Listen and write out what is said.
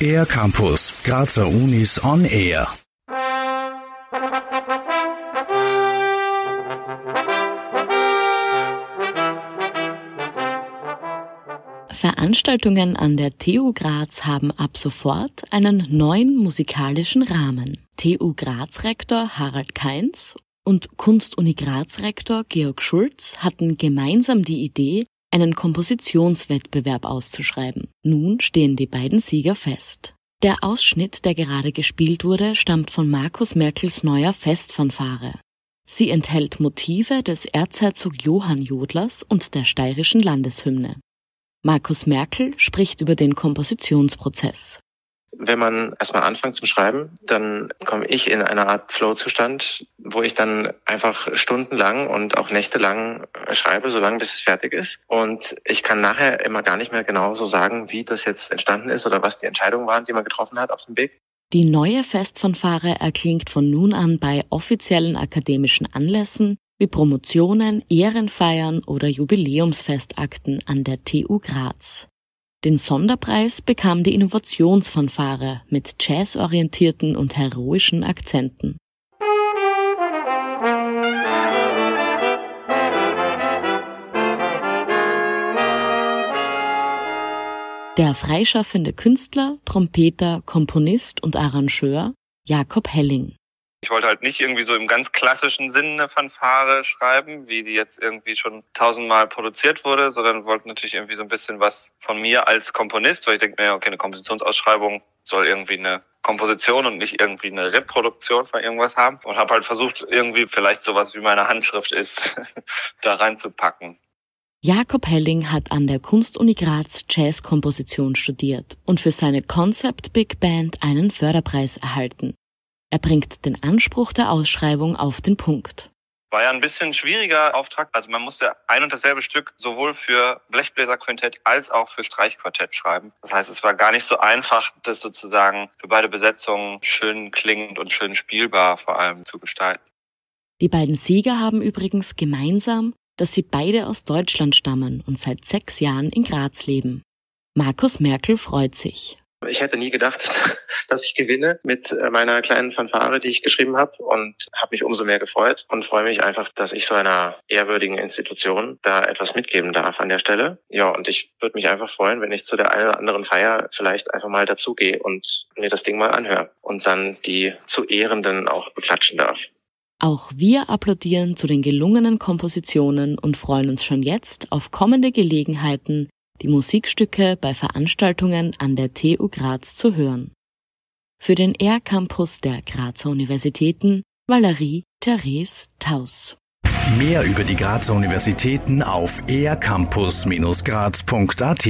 Air Campus, Grazer Unis on Air. Veranstaltungen an der TU Graz haben ab sofort einen neuen musikalischen Rahmen. TU Graz Rektor Harald Kainz und Kunstuni Graz Rektor Georg Schulz hatten gemeinsam die Idee, einen Kompositionswettbewerb auszuschreiben. Nun stehen die beiden Sieger fest. Der Ausschnitt, der gerade gespielt wurde, stammt von Markus Merkels neuer Festfanfare. Sie enthält Motive des Erzherzog Johann Jodlers und der steirischen Landeshymne. Markus Merkel spricht über den Kompositionsprozess. Wenn man erstmal anfängt zum Schreiben, dann komme ich in eine Art Flow-Zustand, wo ich dann einfach stundenlang und auch nächtelang schreibe, solange bis es fertig ist. Und ich kann nachher immer gar nicht mehr genau so sagen, wie das jetzt entstanden ist oder was die Entscheidungen waren, die man getroffen hat auf dem Weg. Die neue Festfanfare erklingt von nun an bei offiziellen akademischen Anlässen wie Promotionen, Ehrenfeiern oder Jubiläumsfestakten an der TU Graz. Den Sonderpreis bekam die Innovationsfanfare mit jazzorientierten und heroischen Akzenten. Der freischaffende Künstler, Trompeter, Komponist und Arrangeur Jakob Helling. Ich wollte halt nicht irgendwie so im ganz klassischen Sinne eine Fanfare schreiben, wie die jetzt irgendwie schon tausendmal produziert wurde, sondern wollte natürlich irgendwie so ein bisschen was von mir als Komponist, weil ich denke mir, okay, eine Kompositionsausschreibung soll irgendwie eine Komposition und nicht irgendwie eine Reproduktion von irgendwas haben und habe halt versucht, irgendwie vielleicht sowas wie meine Handschrift ist, da reinzupacken. Jakob Helling hat an der Kunstuni Graz Jazzkomposition studiert und für seine Concept Big Band einen Förderpreis erhalten. Er bringt den Anspruch der Ausschreibung auf den Punkt. War ja ein bisschen schwieriger Auftrag. Also man musste ein und dasselbe Stück sowohl für Blechbläserquintett als auch für Streichquartett schreiben. Das heißt, es war gar nicht so einfach, das sozusagen für beide Besetzungen schön klingend und schön spielbar vor allem zu gestalten. Die beiden Sieger haben übrigens gemeinsam, dass sie beide aus Deutschland stammen und seit sechs Jahren in Graz leben. Markus Merkel freut sich. Ich hätte nie gedacht, dass ich gewinne mit äh, meiner kleinen Fanfare, die ich geschrieben habe und habe mich umso mehr gefreut und freue mich einfach, dass ich so einer ehrwürdigen Institution da etwas mitgeben darf an der Stelle. Ja, und ich würde mich einfach freuen, wenn ich zu der einen oder anderen Feier vielleicht einfach mal dazugehe und mir das Ding mal anhöre und dann die zu Ehrenden auch beklatschen darf. Auch wir applaudieren zu den gelungenen Kompositionen und freuen uns schon jetzt auf kommende Gelegenheiten, die Musikstücke bei Veranstaltungen an der TU Graz zu hören. Für den R-Campus der Grazer Universitäten Valerie Therese Taus. Mehr über die Grazer Universitäten auf ercampus-graz.at